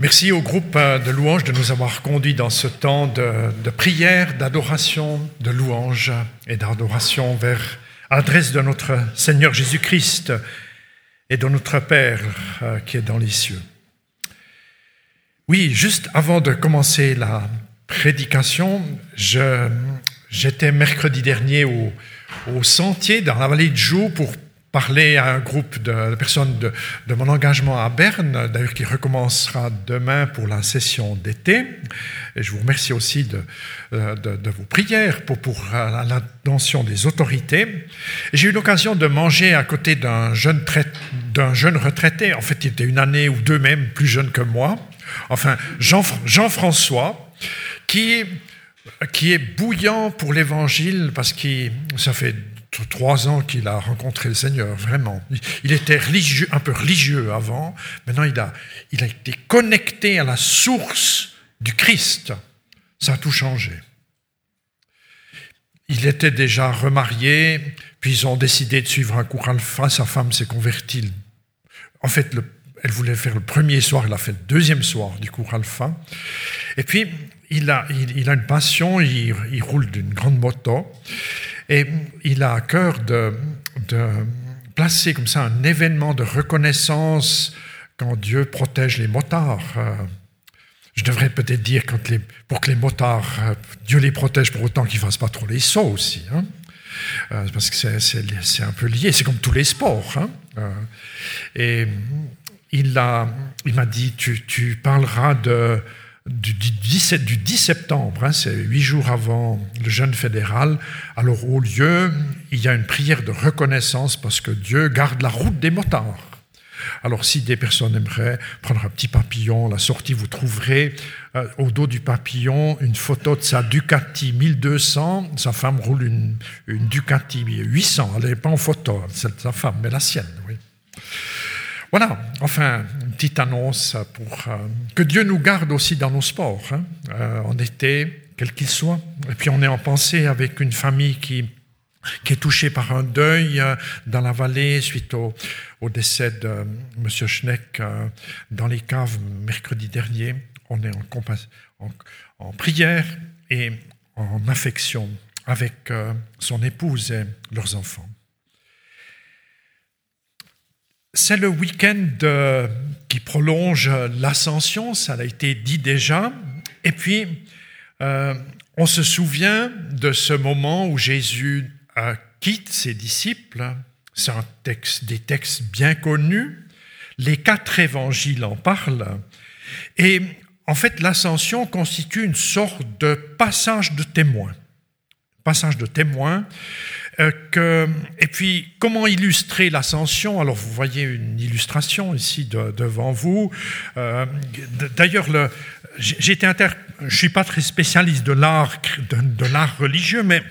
Merci au groupe euh, de louanges de nous avoir conduits dans ce temps de, prière, d'adoration, de louange et d'adoration vers l'adresse de notre Seigneur Jésus-Christ et de notre Père euh, qui est dans les cieux. Oui, juste avant de commencer la prédication, j'étais mercredi dernier au, au, sentier dans la vallée de Joux pour parler à un groupe de personnes de, mon engagement à Berne, d'ailleurs qui recommencera demain pour la session d'été. Et je vous remercie aussi de, euh, vos prières pour, pour euh, l'attention des autorités. J'ai eu l'occasion de manger à côté d'un jeune, d'un jeune retraité, en fait il était une année ou deux même plus jeune que moi, enfin Jean-François, qui qui est bouillant pour l'évangile parce que ça fait trois ans qu'il a rencontré le Seigneur, vraiment. Il était un peu religieux avant, maintenant il a, été connecté à la source du Christ. Ça a tout changé. Il était déjà remarié, puis ils ont décidé de suivre un cours alpha, sa femme s'est convertie. En fait, elle voulait faire le premier soir, elle a fait le deuxième soir du cours alpha. Et puis, il a, une passion, il roule d'une grande moto. Et il a à cœur de, placer comme ça un événement de reconnaissance quand Dieu protège les motards. Euh, je devrais peut-être dire quand pour que les motards, euh, Dieu les protège pour autant qu'ils ne fassent pas trop les sauts aussi. Hein. Euh, parce que c'est un peu lié, c'est comme tous les sports. Hein. et il m'a dit, tu parleras de, du, 10, du 10 septembre, hein, c'est huit jours avant le jeûne fédéral, alors au lieu, il y a une prière de reconnaissance parce que Dieu garde la route des motards. Alors si des personnes aimeraient prendre un petit papillon, la sortie, vous trouverez euh, au dos du papillon une photo de sa Ducati 1200. Sa femme roule une, une Ducati 800. Elle n'est pas en photo, c'est sa femme, mais la sienne. Oui. Voilà, enfin, petite annonce pour euh, que Dieu nous garde aussi dans nos sports, hein, euh, en été, quel qu'il soit. Et puis on est en pensée avec une famille qui, est touchée par un deuil euh, dans la vallée suite au, décès de M. Schneck dans les caves mercredi dernier. On est en, en prière et en affection avec son épouse et leurs enfants. C'est le week-end euh, qui prolonge l'ascension, ça a été dit déjà. Et puis, euh, on se souvient de ce moment où Jésus quitte ses disciples. C'est un texte, des textes bien connus. Les quatre évangiles en parlent. Et en fait, l'ascension constitue une sorte de passage de témoin. Passage de témoin euh, et puis, comment illustrer l'ascension? Alors, vous voyez une illustration ici devant vous. Euh, d'ailleurs, j'ai inter... je ne suis pas très spécialiste de l'art de, l'art religieux, mais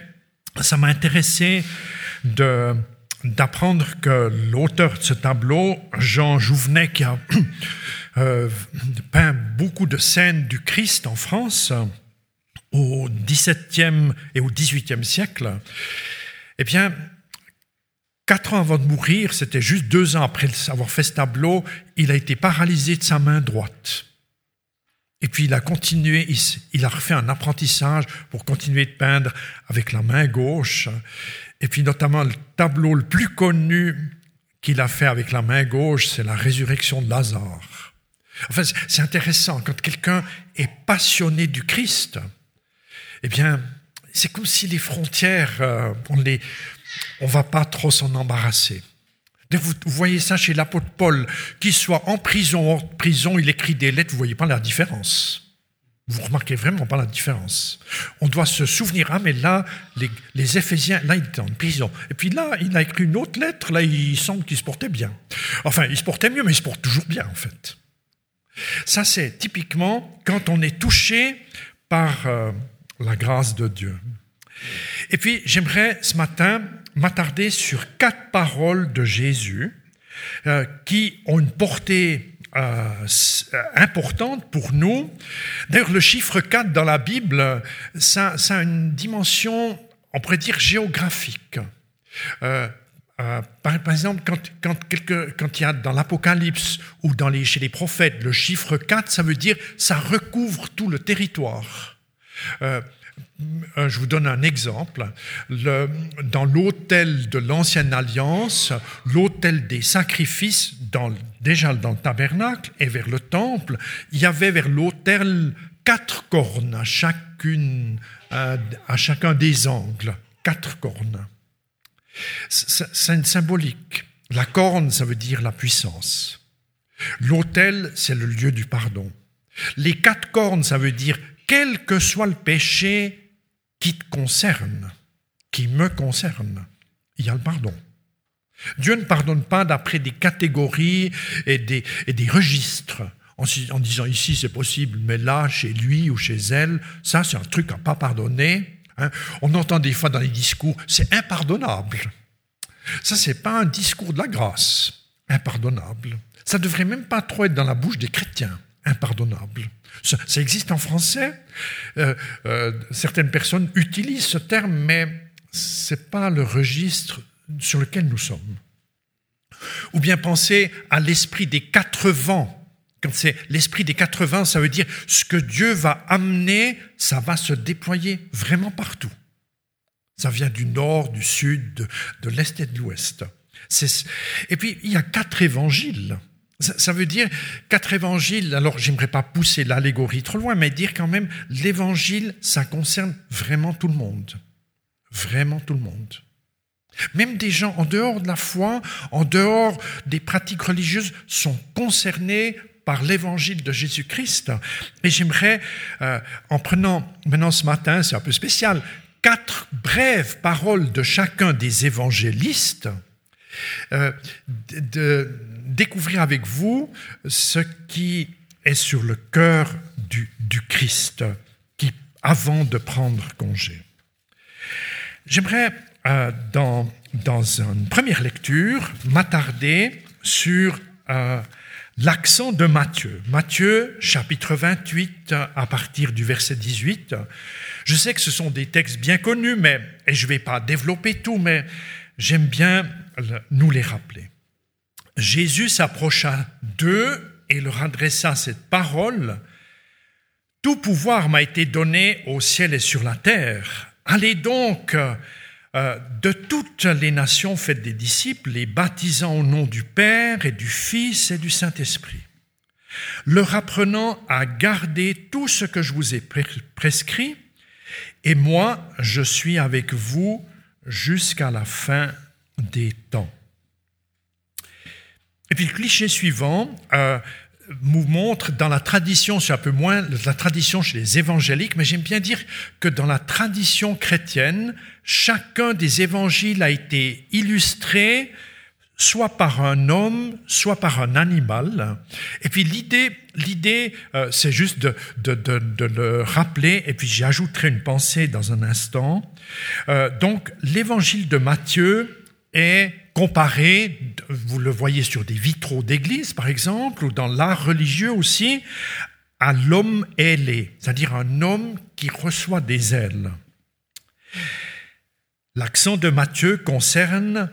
ça m'a intéressé d'apprendre que l'auteur de ce tableau, Jean Jouvenet, qui a euh, peint beaucoup de scènes du Christ en France au XVIIe et au XVIIIe siècle, eh bien, quatre ans avant de mourir, c'était juste deux ans après avoir fait ce tableau, il a été paralysé de sa main droite. Et puis il a continué, il, a refait un apprentissage pour continuer de peindre avec la main gauche. Et puis notamment le tableau le plus connu qu'il a fait avec la main gauche, c'est la résurrection de Lazare. Enfin, c'est intéressant, quand quelqu'un est passionné du Christ, eh bien, c'est comme si les frontières, euh, on ne on va pas trop s'en embarrasser. Vous, voyez ça chez l'apôtre Paul, qu'il soit en prison, en prison, il écrit des lettres, vous voyez pas la différence. Vous remarquez vraiment pas la différence. On doit se souvenir, ah mais là, les, les Éphésiens, là il était en prison. Et puis là, il a écrit une autre lettre, là il semble qu'il se portait bien. Enfin, il se portait mieux, mais il se porte toujours bien en fait. Ça c'est typiquement quand on est touché par... Euh, la grâce de Dieu. Et puis, j'aimerais ce matin m'attarder sur quatre paroles de Jésus euh, qui ont une portée euh, importante pour nous. D'ailleurs, le chiffre 4 dans la Bible, ça, a une dimension, on pourrait dire, géographique. Euh, euh, par, exemple, quand, quand, il y a dans l'Apocalypse ou dans les, chez les prophètes le chiffre 4, ça veut dire ça recouvre tout le territoire. Euh, euh, je vous donne un exemple. Le, dans l'autel de l'Ancienne Alliance, l'autel des sacrifices, dans, déjà dans le tabernacle et vers le temple, il y avait vers l'autel quatre cornes à, chacune, à chacun des angles. Quatre cornes. C'est une symbolique. La corne, ça veut dire la puissance. L'autel, c'est le lieu du pardon. Les quatre cornes, ça veut dire quel que soit le péché qui te concerne, qui me concerne, il y a le pardon. Dieu ne pardonne pas d'après des catégories et des, registres, en, en, disant ici c'est possible, mais là, chez lui ou chez elle, ça c'est un truc à pas pardonner. Hein. On entend des fois dans les discours, c'est impardonnable. Ça, c'est pas un discours de la grâce, impardonnable. Ça devrait même pas trop être dans la bouche des chrétiens, impardonnable. Ça, existe en français. Euh, euh, certaines personnes utilisent ce terme, mais c'est pas le registre sur lequel nous sommes. Ou bien penser à l'esprit des quatre vents quand c'est l'esprit des 80, ça veut dire ce que Dieu va amener, ça va se déployer vraiment partout. Ça vient du nord, du sud, de, l'est et de l'ouest. Et puis, il y a quatre évangiles. Ça, veut dire quatre évangiles. Alors, j'aimerais pas pousser l'allégorie trop loin, mais dire quand même, l'évangile, ça concerne vraiment tout le monde. Vraiment tout le monde. Même des gens en dehors de la foi, en dehors des pratiques religieuses, sont concernés par l'évangile de Jésus-Christ. Et j'aimerais, euh, en prenant maintenant ce matin, c'est un peu spécial, quatre brèves paroles de chacun des évangélistes, euh, de, découvrir avec vous ce qui est sur le cœur du, Christ qui, avant de prendre congé. J'aimerais, euh, dans, dans une première lecture, m'attarder sur l'accent de Matthieu. Matthieu, chapitre 28, à partir du verset 18. Je sais que ce sont des textes bien connus, mais, et je ne vais pas développer tout, mais j'aime bien nous les rappeler. Jésus s'approcha d'eux et leur adressa cette parole. Tout pouvoir m'a été donné au ciel et sur la terre. Allez donc euh, de toutes les nations, faites des disciples, les baptisant au nom du Père et du Fils et du Saint-Esprit, leur apprenant à garder tout ce que je vous ai prescrit, et moi, je suis avec vous jusqu'à la fin des temps. Et puis le cliché suivant, euh, nous montre dans la tradition, c'est un peu moins la tradition chez les évangéliques, mais j'aime bien dire que dans la tradition chrétienne, chacun des évangiles a été illustré soit par un homme, soit par un animal. Et puis l'idée, l'idée, euh, c'est juste de, de, de, de, le rappeler, et puis j'y ajouterai une pensée dans un instant. Euh, donc l'évangile de Matthieu est comparé, vous le voyez sur des vitraux d'église par exemple, ou dans l'art religieux aussi, à l'homme ailé, c'est-à-dire un homme qui reçoit des ailes. L'accent de Matthieu concerne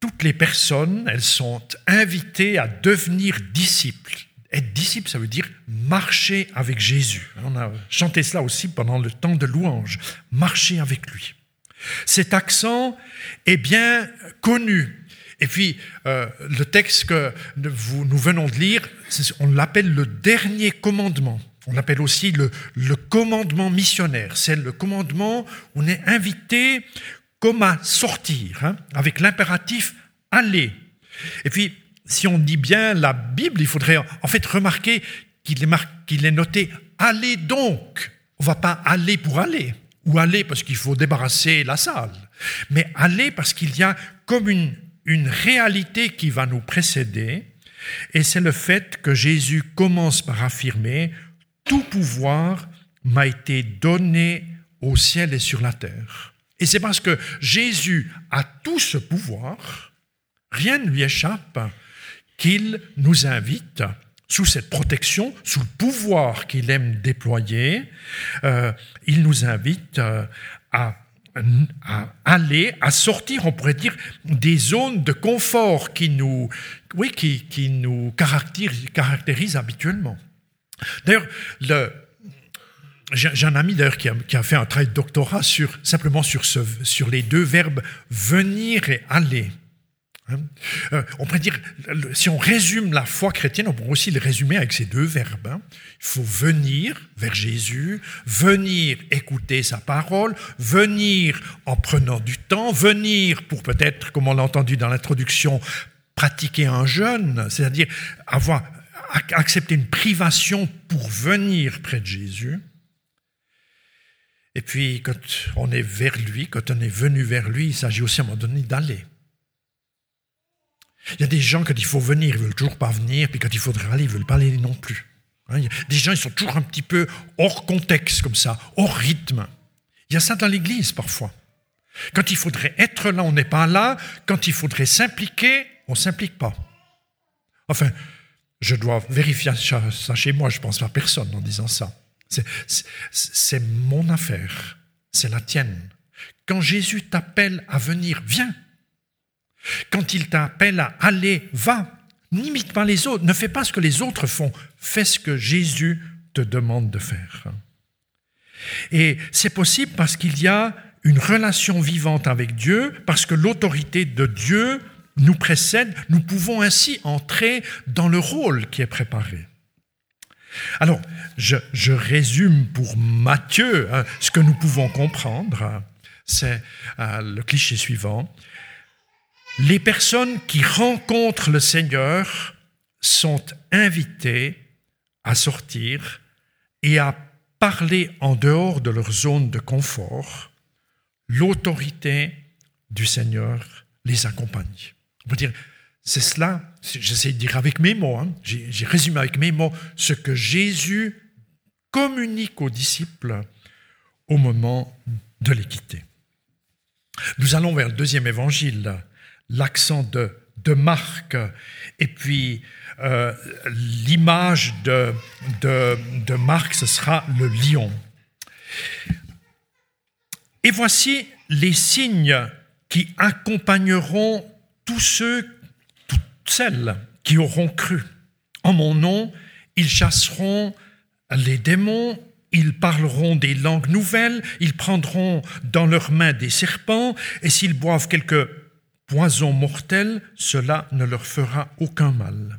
toutes les personnes, elles sont invitées à devenir disciples. Être disciple, ça veut dire marcher avec Jésus. On a chanté cela aussi pendant le temps de louange, marcher avec lui. Cet accent est bien connu. Et puis, euh, le texte que nous venons de lire, on l'appelle le dernier commandement. On l'appelle aussi le, commandement missionnaire. C'est le commandement où on est invité comme à sortir, hein, avec l'impératif aller. Et puis, si on dit bien la Bible, il faudrait en fait remarquer qu'il est, est noté allez donc. On ne va pas aller pour aller ou aller parce qu'il faut débarrasser la salle, mais aller parce qu'il y a comme une, une réalité qui va nous précéder, et c'est le fait que Jésus commence par affirmer, tout pouvoir m'a été donné au ciel et sur la terre. Et c'est parce que Jésus a tout ce pouvoir, rien ne lui échappe, qu'il nous invite sous cette protection, sous le pouvoir qu'il aime déployer, euh, il nous invite euh, à, aller, à sortir, on pourrait dire, des zones de confort qui nous, oui, qui, nous caractérisent, habituellement. D'ailleurs, le, j'ai un ami d'ailleurs qui, a, fait un travail de doctorat sur, simplement sur, sur les deux verbes venir et aller. Hein. Euh, on pourrait dire, si on résume la foi chrétienne, on pourrait aussi le résumer avec ces deux verbes. Hein. Il faut venir vers Jésus, venir écouter sa parole, venir en prenant du temps, venir pour peut-être, comme on l'a entendu dans l'introduction, pratiquer un jeûne, c'est-à-dire avoir accepté une privation pour venir près de Jésus. Et puis, quand on est vers lui, quand on est venu vers lui, il s'agit aussi à un moment donné d'aller. Il y a des gens, quand il faut venir, ils veulent toujours pas venir, puis quand il faudrait aller, ils veulent pas aller non plus. Hein, des gens, ils sont toujours un petit peu hors contexte, comme ça, hors rythme. Il y a ça dans l'Église parfois. Quand il faudrait être là, on n'est pas là. Quand il faudrait s'impliquer, on ne s'implique pas. Enfin, je dois vérifier ça chez moi, je ne pense pas à personne en disant ça. C'est mon affaire, c'est la tienne. Quand Jésus t'appelle à venir, viens. Quand il t'appelle à aller, va. N'imite pas les autres, ne fais pas ce que les autres font, fais ce que Jésus te demande de faire. Et c'est possible parce qu'il y a une relation vivante avec Dieu, parce que l'autorité de Dieu nous précède, nous pouvons ainsi entrer dans le rôle qui est préparé. Alors, je, résume pour Matthieu hein, ce que nous pouvons comprendre. C'est euh, le cliché suivant. Les personnes qui rencontrent le Seigneur sont invitées à sortir et à parler en dehors de leur zone de confort. L'autorité du Seigneur les accompagne. C'est cela, j'essaie de dire avec mes mots, hein. j'ai résumé avec mes mots ce que Jésus communique aux disciples au moment de les quitter. Nous allons vers le deuxième évangile, l'accent de, de Marc, et puis euh, l'image de, de, de ce sera le lion. Et voici les signes qui accompagneront tous ceux celles qui auront cru. En mon nom, ils chasseront les démons, ils parleront des langues nouvelles, ils prendront dans leurs mains des serpents, et s'ils boivent quelques poisons mortels, cela ne leur fera aucun mal.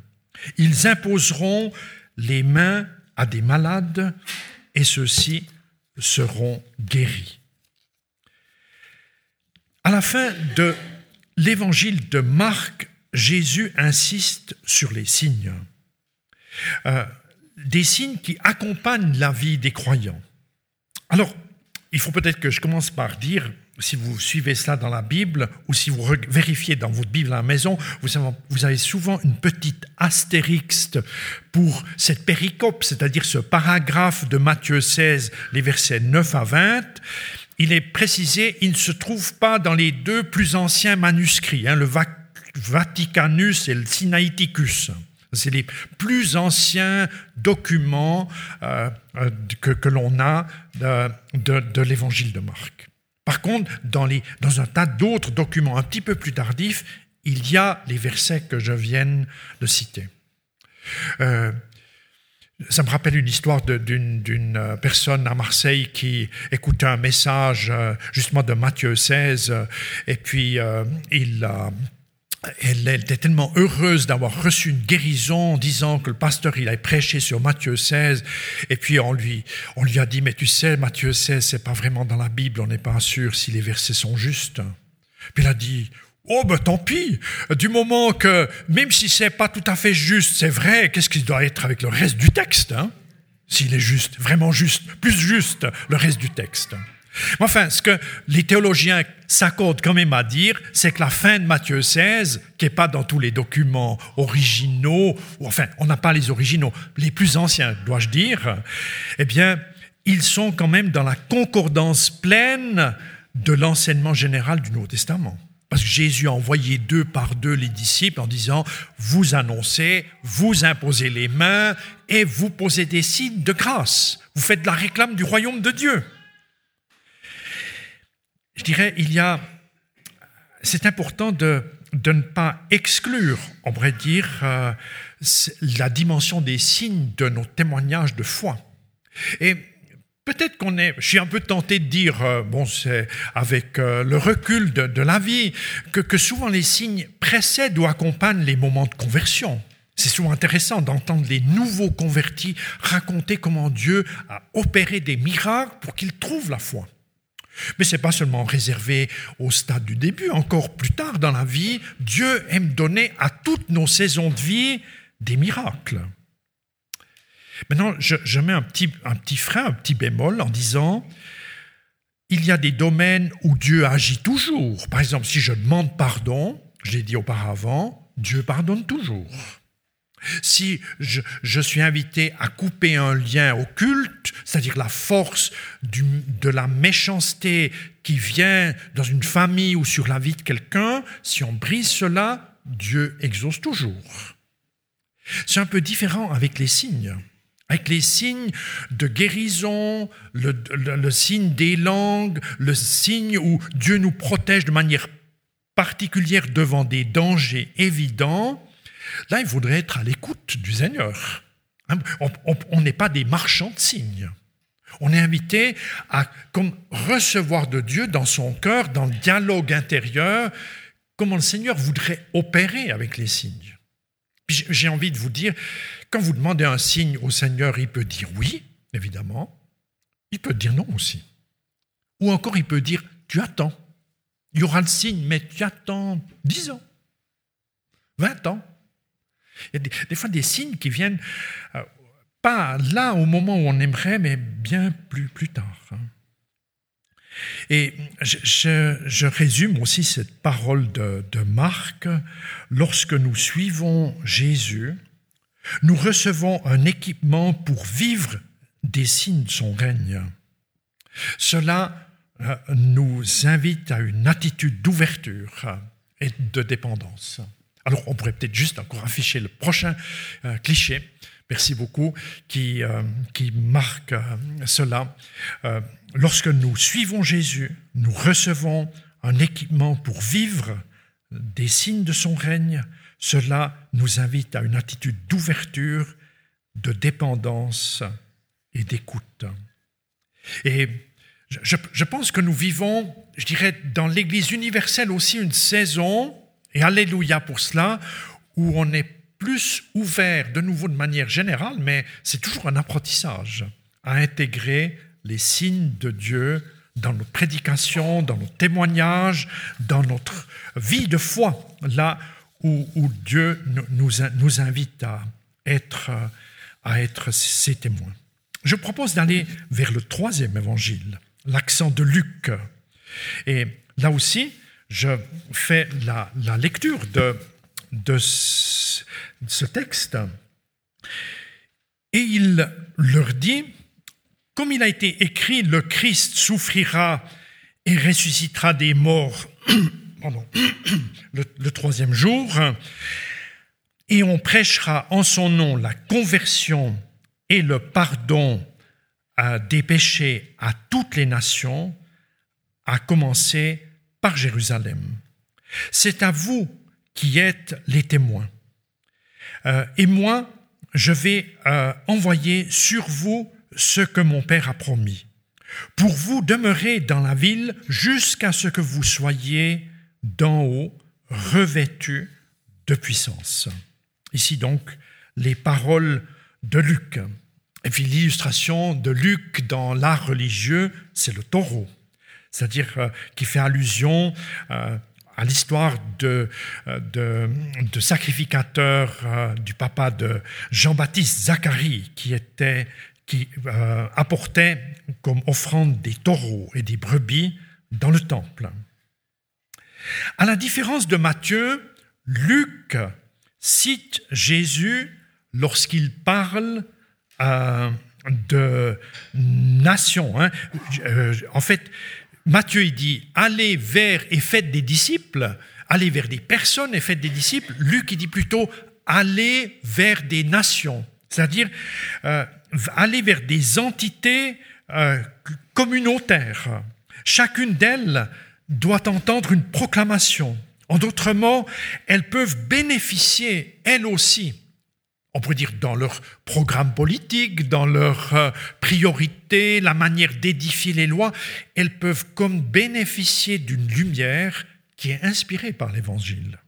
Ils imposeront les mains à des malades, et ceux-ci seront guéris. À la fin de l'évangile de Marc, Jésus insiste sur les signes, euh, des signes qui accompagnent la vie des croyants. Alors, il faut peut-être que je commence par dire, si vous suivez cela dans la Bible ou si vous vérifiez dans votre Bible à la maison, vous avez, souvent une petite astérix pour cette péricope, c'est-à-dire ce paragraphe de Matthieu 16, les versets 9 à 20. Il est précisé, il ne se trouve pas dans les deux plus anciens manuscrits, hein, le Vaticanus et le Sinaiticus. C'est les plus anciens documents euh, euh, que, l'on a de, l'évangile de Marc. Par contre, dans, un tas d'autres documents un petit peu plus tardifs, il y a les versets que je viens de citer. Euh, ça me rappelle une histoire d'une personne à Marseille qui écoutait un message justement de Matthieu 16 et puis il a elle, était tellement heureuse d'avoir reçu une guérison en disant que le pasteur il avait prêché sur Matthieu 16 et puis on lui, on lui a dit mais tu sais Matthieu 16 c'est pas vraiment dans la Bible on n'est pas sûr si les versets sont justes. Puis il a dit oh ben tant pis. Du moment que même si c'est pas tout à fait juste c'est vrai qu'est-ce qu'il doit être avec le reste du texte hein? S'il est juste vraiment juste plus juste le reste du texte Enfin, ce que les théologiens s'accordent quand même à dire, c'est que la fin de Matthieu 16, qui n'est pas dans tous les documents originaux, ou enfin, on n'a pas les originaux, les plus anciens, dois-je dire, eh bien, ils sont quand même dans la concordance pleine de l'enseignement général du Nouveau Testament. Parce que Jésus a envoyé deux par deux les disciples en disant, vous annoncez, vous imposez les mains et vous posez des signes de grâce. Vous faites la réclame du royaume de Dieu. Je dirais, il y a, c'est important de, de, ne pas exclure, on pourrait dire, euh, la dimension des signes de nos témoignages de foi. Et Peut-être qu'on est, je suis un peu tenté de dire, euh, bon, c'est avec euh, le recul de, de la vie, que, que, souvent les signes précèdent ou accompagnent les moments de conversion. C'est souvent intéressant d'entendre les nouveaux convertis raconter comment Dieu a opéré des miracles pour qu'ils trouvent la foi. Mais ce n'est pas seulement réservé au stade du début, encore plus tard dans la vie, Dieu aime donner à toutes nos saisons de vie des miracles. Maintenant, je, mets un petit, un petit frein, un petit bémol en disant, il y a des domaines où Dieu agit toujours. Par exemple, si je demande pardon, je l'ai dit auparavant, Dieu pardonne toujours. Si je, suis invité à couper un lien occulte, c'est-à-dire la force de la méchanceté qui vient dans une famille ou sur la vie de quelqu'un, si on brise cela, Dieu exauce toujours. C'est un peu différent avec les signes avec les signes de guérison, le, signe des langues, le signe où Dieu nous protège de manière particulière devant des dangers évidents, là, il faudrait être à l'écoute du Seigneur. Hein, on n'est pas des marchands de signes. On est invité à comme, recevoir de Dieu dans son cœur, dans le dialogue intérieur, comment le Seigneur voudrait opérer avec les signes. J'ai envie de vous dire, quand vous demandez un signe au Seigneur, il peut dire oui, évidemment. Il peut dire non aussi. Ou encore, il peut dire tu attends. Il y aura le signe, mais tu attends 10 ans, 20 ans. Il y a des, fois des signes qui viennent euh, pas là au moment où on aimerait, mais bien plus, plus tard. Hein. Et je, résume aussi cette parole de, Marc. Lorsque nous suivons Jésus, nous recevons un équipement pour vivre des signes de son règne. Cela euh, nous invite à une attitude d'ouverture et de dépendance. Alors on pourrait peut-être juste encore afficher le prochain euh, cliché, merci beaucoup, qui, euh, qui marque cela. lorsque nous suivons Jésus, nous recevons un équipement pour vivre des signes de son règne, cela nous invite à une attitude d'ouverture, de dépendance et d'écoute. Et je, pense que nous vivons, je dirais, dans l'Église universelle aussi une saison, et alléluia pour cela, où on est plus ouvert, de nouveau de manière générale, mais c'est toujours un apprentissage, à intégrer les signes de Dieu dans nos prédications, dans nos témoignages, dans notre vie de foi, là où, Dieu nous, nous, invite à être, à être ses témoins. Je propose d'aller vers le troisième évangile, l'accent de Luc. Et là aussi, je fais la, lecture de, ce texte. Et il leur dit, comme il a été écrit, le Christ souffrira et ressuscitera des morts le, troisième jour, et on prêchera en son nom la conversion et le pardon des péchés à toutes les nations, à commencer Jérusalem. C'est à vous qui êtes les témoins. Euh, et moi, je vais euh, envoyer sur vous ce que mon Père a promis, pour vous demeurer dans la ville jusqu'à ce que vous soyez d'en haut, revêtu de puissance. Ici donc, les paroles de Luc. Et puis l'illustration de Luc dans l'art religieux, c'est le taureau, c'est-à-dire euh, qui fait allusion euh, à l'histoire de, euh, sacrificateur du papa de Jean-Baptiste, Zacharie, qui, apportait comme offrande des taureaux et des brebis dans le temple. À la différence de Matthieu, Luc cite Jésus lorsqu'il parle de nation. Hein. En fait, Matthieu il dit allez vers et faites des disciples, allez vers des personnes et faites des disciples. Luc il dit plutôt allez vers des nations, c'est-à-dire euh, vers des entités communautaires. Chacune d'elles doit entendre une proclamation. En d'autres mots, elles peuvent bénéficier, elles aussi, on pourrait dire dans leur programme politique, dans leurs euh, priorités, la manière d'édifier les lois, elles peuvent comme bénéficier d'une lumière qui est inspirée par l'Évangile.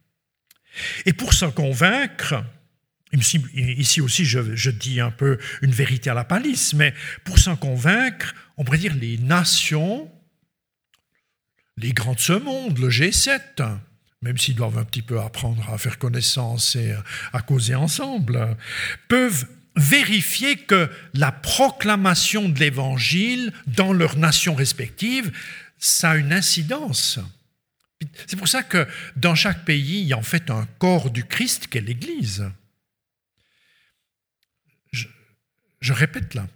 Et pour s'en convaincre, ici aussi je, je, dis un peu une vérité à la palisse, mais pour s'en convaincre, on pourrait dire les nations, les grands de ce monde, le G7, même s'ils doivent un petit peu apprendre à faire connaissance et à causer ensemble, peuvent vérifier que la proclamation de l'Évangile dans leurs nations respectives, ça a une incidence. C'est pour ça que dans chaque pays, il y a en fait un corps du Christ qu'est l'Église. Je, répète là,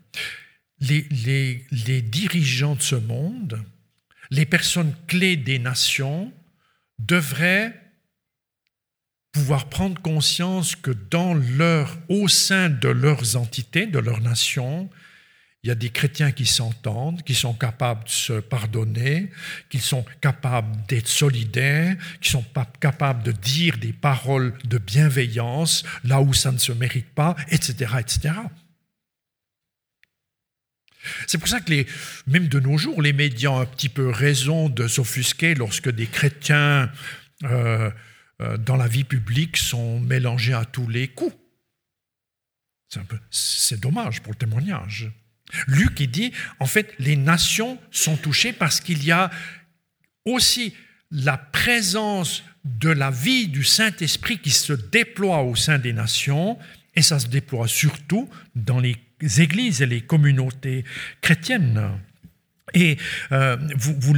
les dirigeants de ce monde, les personnes clés des nations, devraient pouvoir prendre conscience que dans leur, au sein de leurs entités, de leur nation, il y a des chrétiens qui s'entendent, qui sont capables de se pardonner, qui sont capables d'être solidaires, qui sont capables de dire des paroles de bienveillance là où ça ne se mérite pas, etc., etc. C'est pour ça que les, même de nos jours, les médias ont un petit peu raison de s'offusquer lorsque des chrétiens euh, euh, dans la vie publique sont mélangés à tous les coups. C'est dommage pour le témoignage. Luc, il dit, en fait, les nations sont touchées parce qu'il y a aussi la présence de la vie du Saint-Esprit qui se déploie au sein des nations, et ça se déploie surtout dans les églises et les communautés chrétiennes. Et euh, vous,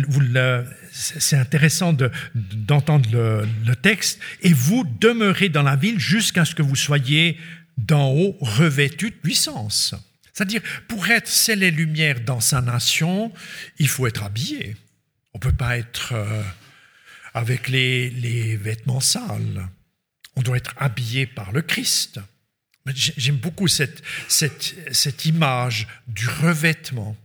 c'est intéressant d'entendre le, texte. Et vous demeurez dans la ville jusqu'à ce que vous soyez d'en haut revêtus de puissance. C'est-à-dire, pour être celle et lumière dans sa nation, il faut être habillé. On ne peut pas être euh, avec les vêtements sales. On doit être habillé par le Christ. J'aime beaucoup cette, cette, cette, image du revêtement.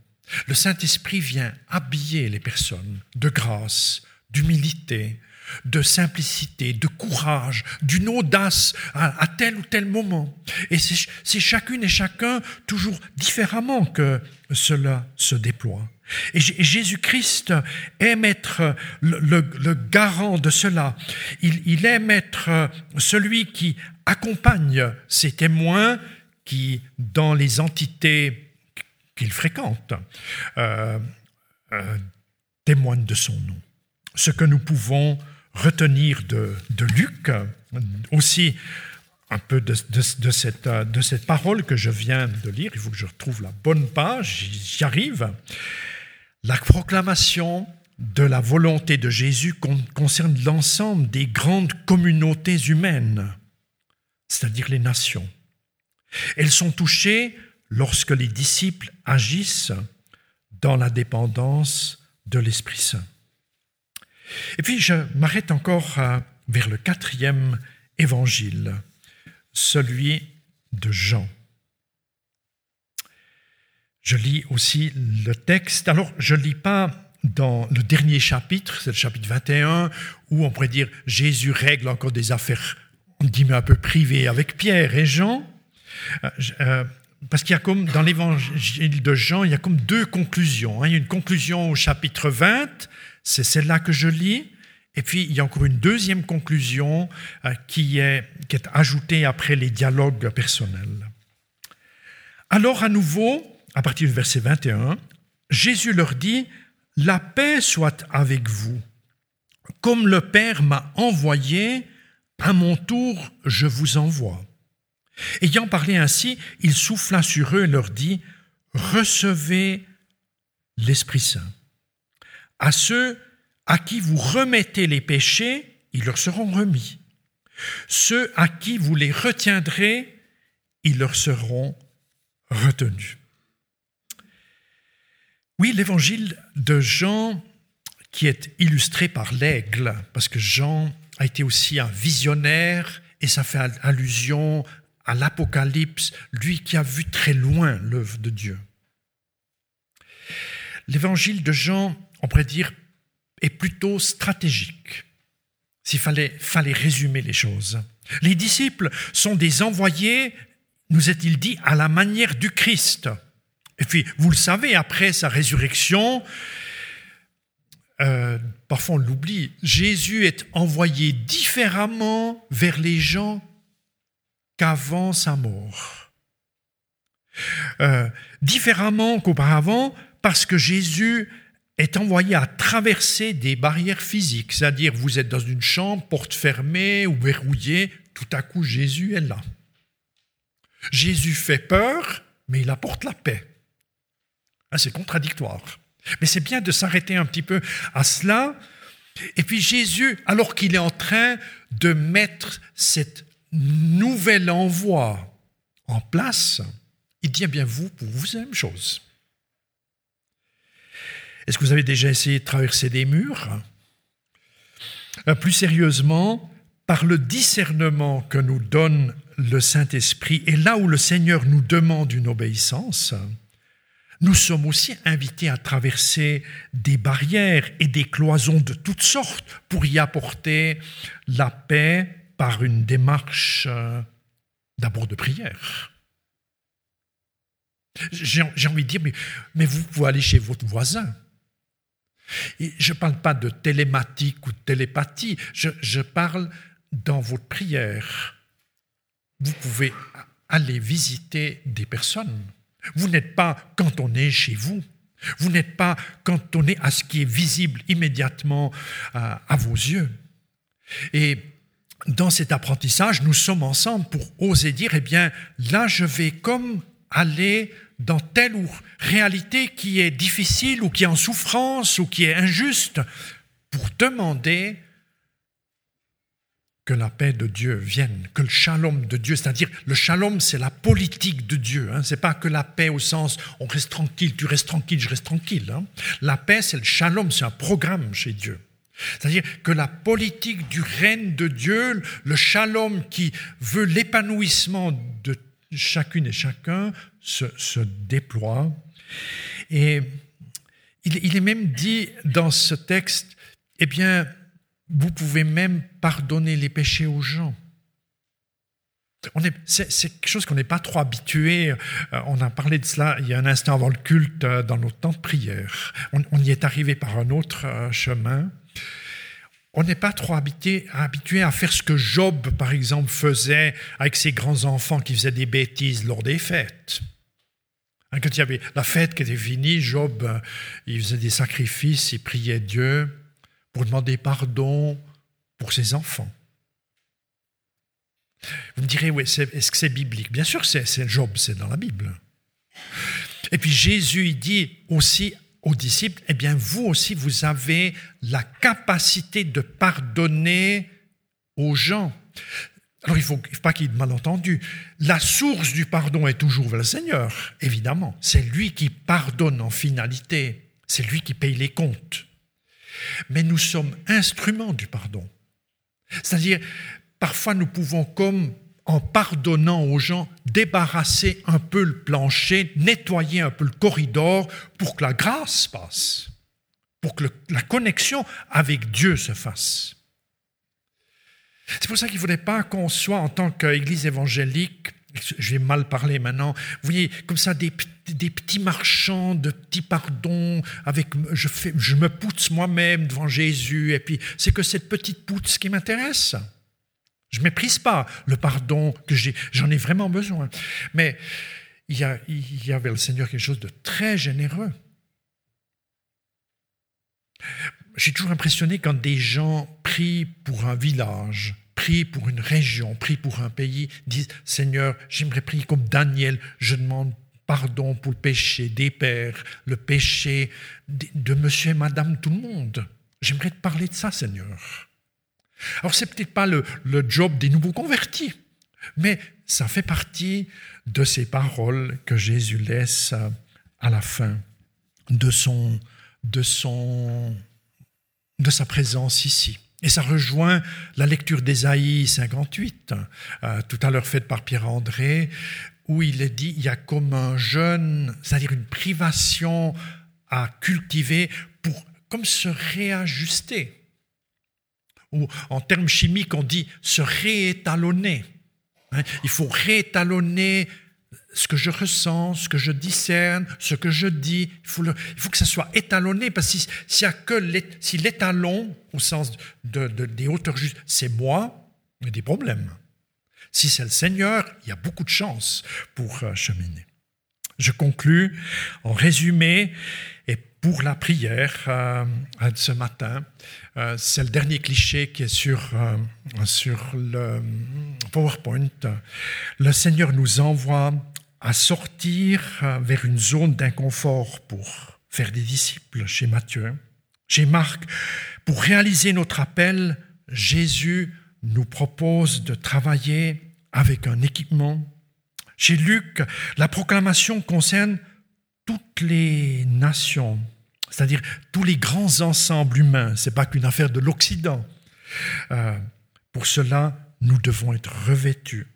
Le Saint-Esprit vient habiller les personnes de grâce, d'humilité, de simplicité, de courage, d'une audace à, tel ou tel moment. Et c'est chacune et chacun toujours différemment que cela se déploie. Et Jésus-Christ aime être le, garant de cela. Il, il aime être celui qui accompagne ses témoins qui, dans les entités qu'il fréquente, euh, euh, témoignent de son nom. Ce que nous pouvons retenir de, Luc, aussi un peu de, cette, de cette parole que je viens de lire, il faut que je retrouve la bonne page, j'y arrive. La proclamation de la volonté de Jésus concerne l'ensemble des grandes communautés humaines c'est-à-dire les nations. Elles sont touchées lorsque les disciples agissent dans la dépendance de l'Esprit Saint. Et puis je m'arrête encore vers le quatrième évangile, celui de Jean. Je lis aussi le texte. Alors, je ne lis pas dans le dernier chapitre, c'est le chapitre 21, où on pourrait dire Jésus règle encore des affaires on dit un peu privé avec Pierre et Jean, euh, euh, parce qu'il y a comme dans l'évangile de Jean, il y a comme deux conclusions. Hein. Il y a une conclusion au chapitre 20, c'est celle-là que je lis, et puis il y a encore une deuxième conclusion euh, qui, est, qui est ajoutée après les dialogues personnels. Alors à nouveau, à partir du verset 21, Jésus leur dit, La paix soit avec vous. Comme le Père m'a envoyé, à mon tour, je vous envoie. Ayant parlé ainsi, il souffla sur eux et leur dit, Recevez l'Esprit Saint. À ceux à qui vous remettez les péchés, ils leur seront remis. Ceux à qui vous les retiendrez, ils leur seront retenus. Oui, l'évangile de Jean, qui est illustré par l'aigle, parce que Jean a été aussi un visionnaire et ça fait allusion à l'Apocalypse, lui qui a vu très loin l'œuvre de Dieu. L'évangile de Jean, on pourrait dire, est plutôt stratégique, s'il fallait, fallait résumer les choses. Les disciples sont des envoyés, nous est-il dit, à la manière du Christ. Et puis, vous le savez, après sa résurrection, euh, parfois on l'oublie, Jésus est envoyé différemment vers les gens qu'avant sa mort. Euh, différemment qu'auparavant, parce que Jésus est envoyé à traverser des barrières physiques, c'est-à-dire vous êtes dans une chambre, porte fermée ou verrouillée, tout à coup Jésus est là. Jésus fait peur, mais il apporte la paix. Ah, c'est contradictoire. Mais c'est bien de s'arrêter un petit peu à cela. Et puis Jésus, alors qu'il est en train de mettre cette nouvelle envoi en place, il dit, eh bien vous, pour vous, la même chose. Est-ce que vous avez déjà essayé de traverser des murs? Euh, Plus sérieusement, par le discernement que nous donne le Saint-Esprit, et là où le Seigneur nous demande une obéissance, nous sommes aussi invités à traverser des barrières et des cloisons de toutes sortes pour y apporter la paix par une démarche euh, d'abord de prière. J'ai envie de dire, mais, mais vous pouvez aller chez votre voisin je ne parle pas de télématique ou de télépathie, je, parle dans votre prière. Vous pouvez aller visiter des personnes. Vous n'êtes pas cantonné chez vous. Vous n'êtes pas cantonné à ce qui est visible immédiatement à, euh, à vos yeux. Et dans cet apprentissage, nous sommes ensemble pour oser dire, eh bien, là, je vais comme aller dans telle ou réalité qui est difficile ou qui est en souffrance ou qui est injuste pour demander que la paix de Dieu vienne, que le shalom de Dieu, c'est-à-dire le shalom, c'est la politique de Dieu. Hein, c'est pas que la paix au sens on reste tranquille, tu restes tranquille, je reste tranquille. Hein. La paix, c'est le shalom, c'est un programme chez Dieu. C'est-à-dire que la politique du règne de Dieu, le shalom qui veut l'épanouissement de chacune et chacun, se, déploie. Et il, est même dit dans ce texte, eh bien, vous pouvez même pardonner les péchés aux gens. C'est quelque chose qu'on n'est pas trop habitué. Euh, on a parlé de cela il y a un instant avant le culte euh, dans notre temps de prière. On, y est arrivé par un autre euh, chemin. On n'est pas trop habitué, habitué à faire ce que Job, par exemple, faisait avec ses grands-enfants qui faisaient des bêtises lors des fêtes. Hein, quand il y avait la fête qui était finie, Job, il faisait des sacrifices, il priait Dieu pour demander pardon pour ses enfants. Vous me direz, oui, est-ce que c'est biblique? Bien sûr, c'est Job, c'est dans la Bible. Et puis Jésus, il dit aussi aux disciples, eh bien, vous aussi, vous avez la capacité de pardonner aux gens. Alors il ne faut pas qu'il y ait de malentendu. La source du pardon est toujours le Seigneur, évidemment. C'est lui qui pardonne en finalité. C'est lui qui paye les comptes. Mais nous sommes instruments du pardon. C'est-à-dire, parfois nous pouvons, comme en pardonnant aux gens, débarrasser un peu le plancher, nettoyer un peu le corridor pour que la grâce passe, pour que la connexion avec Dieu se fasse. C'est pour ça qu'il ne faudrait pas qu'on soit en tant qu'Église évangélique, je vais mal parler maintenant, vous voyez, comme ça, des, petits marchands de petits pardons, avec, je, fais, je me pousse moi-même devant Jésus, et puis c'est que cette petite poutre qui m'intéresse. Je ne méprise pas le pardon que j'ai, j'en ai vraiment besoin. Mais il y, a, il y avait le Seigneur quelque chose de très généreux. Je suis toujours impressionné quand des gens prient pour un village, prient pour une région, prient pour un pays, disent Seigneur, j'aimerais prier comme Daniel, je demande pardon pour le péché des pères, le péché de monsieur et madame tout le monde. J'aimerais te parler de ça, Seigneur. Alors, c'est peut-être pas le, le job des nouveaux convertis, mais ça fait partie de ces paroles que Jésus laisse à la fin de son, de son de sa présence ici. Et ça rejoint la lecture d'Ésaïe 58, euh, tout à l'heure faite par Pierre-André, où il est dit, il y a comme un jeûne, c'est-à-dire une privation à cultiver pour comme se réajuster. Ou en termes chimiques, on dit se réétalonner. Hein, il faut réétalonner ce que je ressens, ce que je discerne, ce que je dis. Il faut, que ça soit étalonné, parce que si, a l'étalon, au sens de, des hauteurs justes, c'est moi, il y a des problèmes. Si c'est le Seigneur, il y a beaucoup de chances pour euh, cheminer. Je conclus en résumé, et pour la prière euh, ce matin, euh, c'est le dernier cliché qui est sur, sur le PowerPoint. Le Seigneur nous envoie à sortir vers une zone d'inconfort pour faire des disciples chez Matthieu. Chez Marc, pour réaliser notre appel, Jésus nous propose de travailler avec un équipement. Chez Luc, la proclamation concerne toutes les nations, c'est-à-dire tous les grands ensembles humains. Ce n'est pas qu'une affaire de l'Occident. Euh, pour cela, nous devons être revêtus.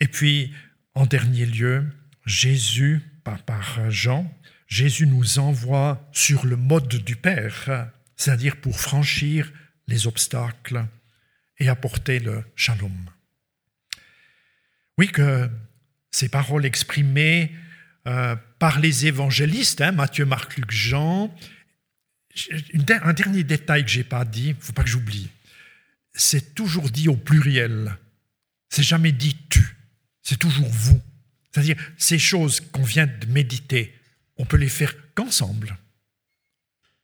Et puis, en dernier lieu, Jésus, par, par Jean, Jésus nous envoie sur le mode du Père, c'est-à-dire pour franchir les obstacles et apporter le shalom. Oui, que ces paroles exprimées euh, par les évangélistes, hein, Matthieu, Marc, Luc, Jean, un dernier détail que je n'ai pas dit, il faut pas que j'oublie, c'est toujours dit au pluriel. C'est jamais dit tu, c'est toujours vous. C'est-à-dire, ces choses qu'on vient de méditer, on peut les faire qu'ensemble.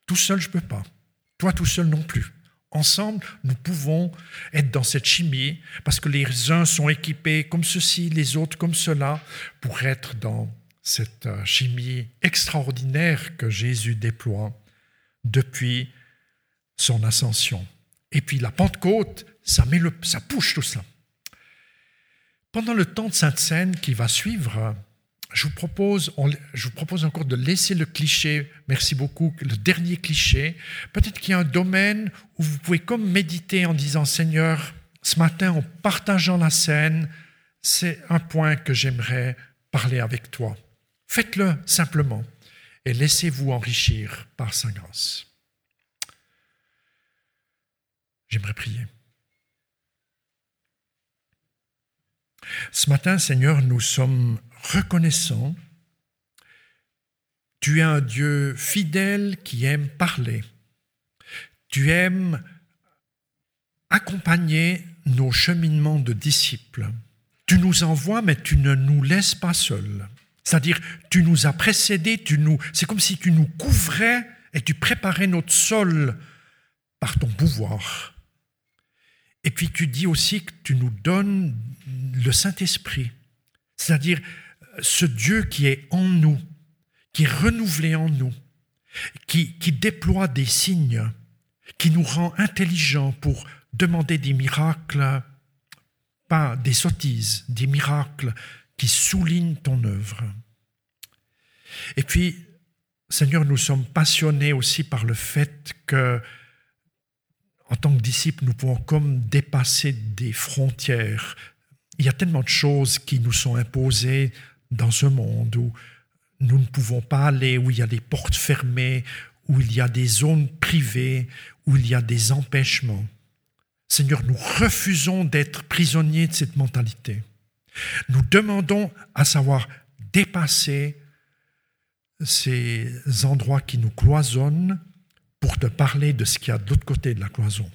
Tout seul, je ne peux pas. Toi, tout seul non plus. Ensemble, nous pouvons être dans cette chimie parce que les uns sont équipés comme ceci, les autres comme cela, pour être dans cette euh, chimie extraordinaire que Jésus déploie depuis son ascension. Et puis la Pentecôte, ça, met le, ça touche tout ça. Pendant le temps de Sainte Seine qui va suivre, je vous, propose, je vous propose encore de laisser le cliché, merci beaucoup, le dernier cliché. Peut-être qu'il y a un domaine où vous pouvez comme méditer en disant Seigneur, ce matin, en partageant la scène, c'est un point que j'aimerais parler avec toi. Faites-le simplement et laissez-vous enrichir par sa grâce. J'aimerais prier. Ce matin, Seigneur, nous sommes reconnaissant, tu es un Dieu fidèle qui aime parler. Tu aimes accompagner nos cheminements de disciples. Tu nous envoies, mais tu ne nous laisses pas seuls. C'est-à-dire, tu nous as précédés, tu nous, c'est comme si tu nous couvrais et tu préparais notre sol par ton pouvoir. Et puis tu dis aussi que tu nous donnes le Saint-Esprit, c'est-à-dire ce Dieu qui est en nous, qui est renouvelé en nous, qui, qui déploie des signes, qui nous rend intelligents pour demander des miracles, pas des sottises, des miracles qui soulignent ton œuvre. Et puis, Seigneur, nous sommes passionnés aussi par le fait que, en tant que disciples, nous pouvons comme dépasser des frontières. Il y a tellement de choses qui nous sont imposées dans ce monde où nous ne pouvons pas aller, où il y a des portes fermées, où il y a des zones privées, où il y a des empêchements. Seigneur, nous refusons d'être prisonniers de cette mentalité. Nous demandons à savoir dépasser ces endroits qui nous cloisonnent pour te parler de ce qu'il y a de l'autre côté de la cloison.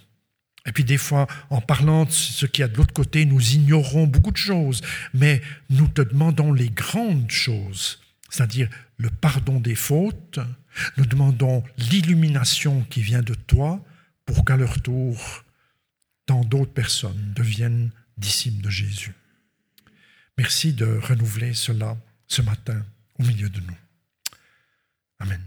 Et puis des fois, en parlant de ce qu'il y a de l'autre côté, nous ignorons beaucoup de choses, mais nous te demandons les grandes choses, c'est-à-dire le pardon des fautes, nous demandons l'illumination qui vient de toi pour qu'à leur tour, tant d'autres personnes deviennent disciples de Jésus. Merci de renouveler cela ce matin au milieu de nous. Amen.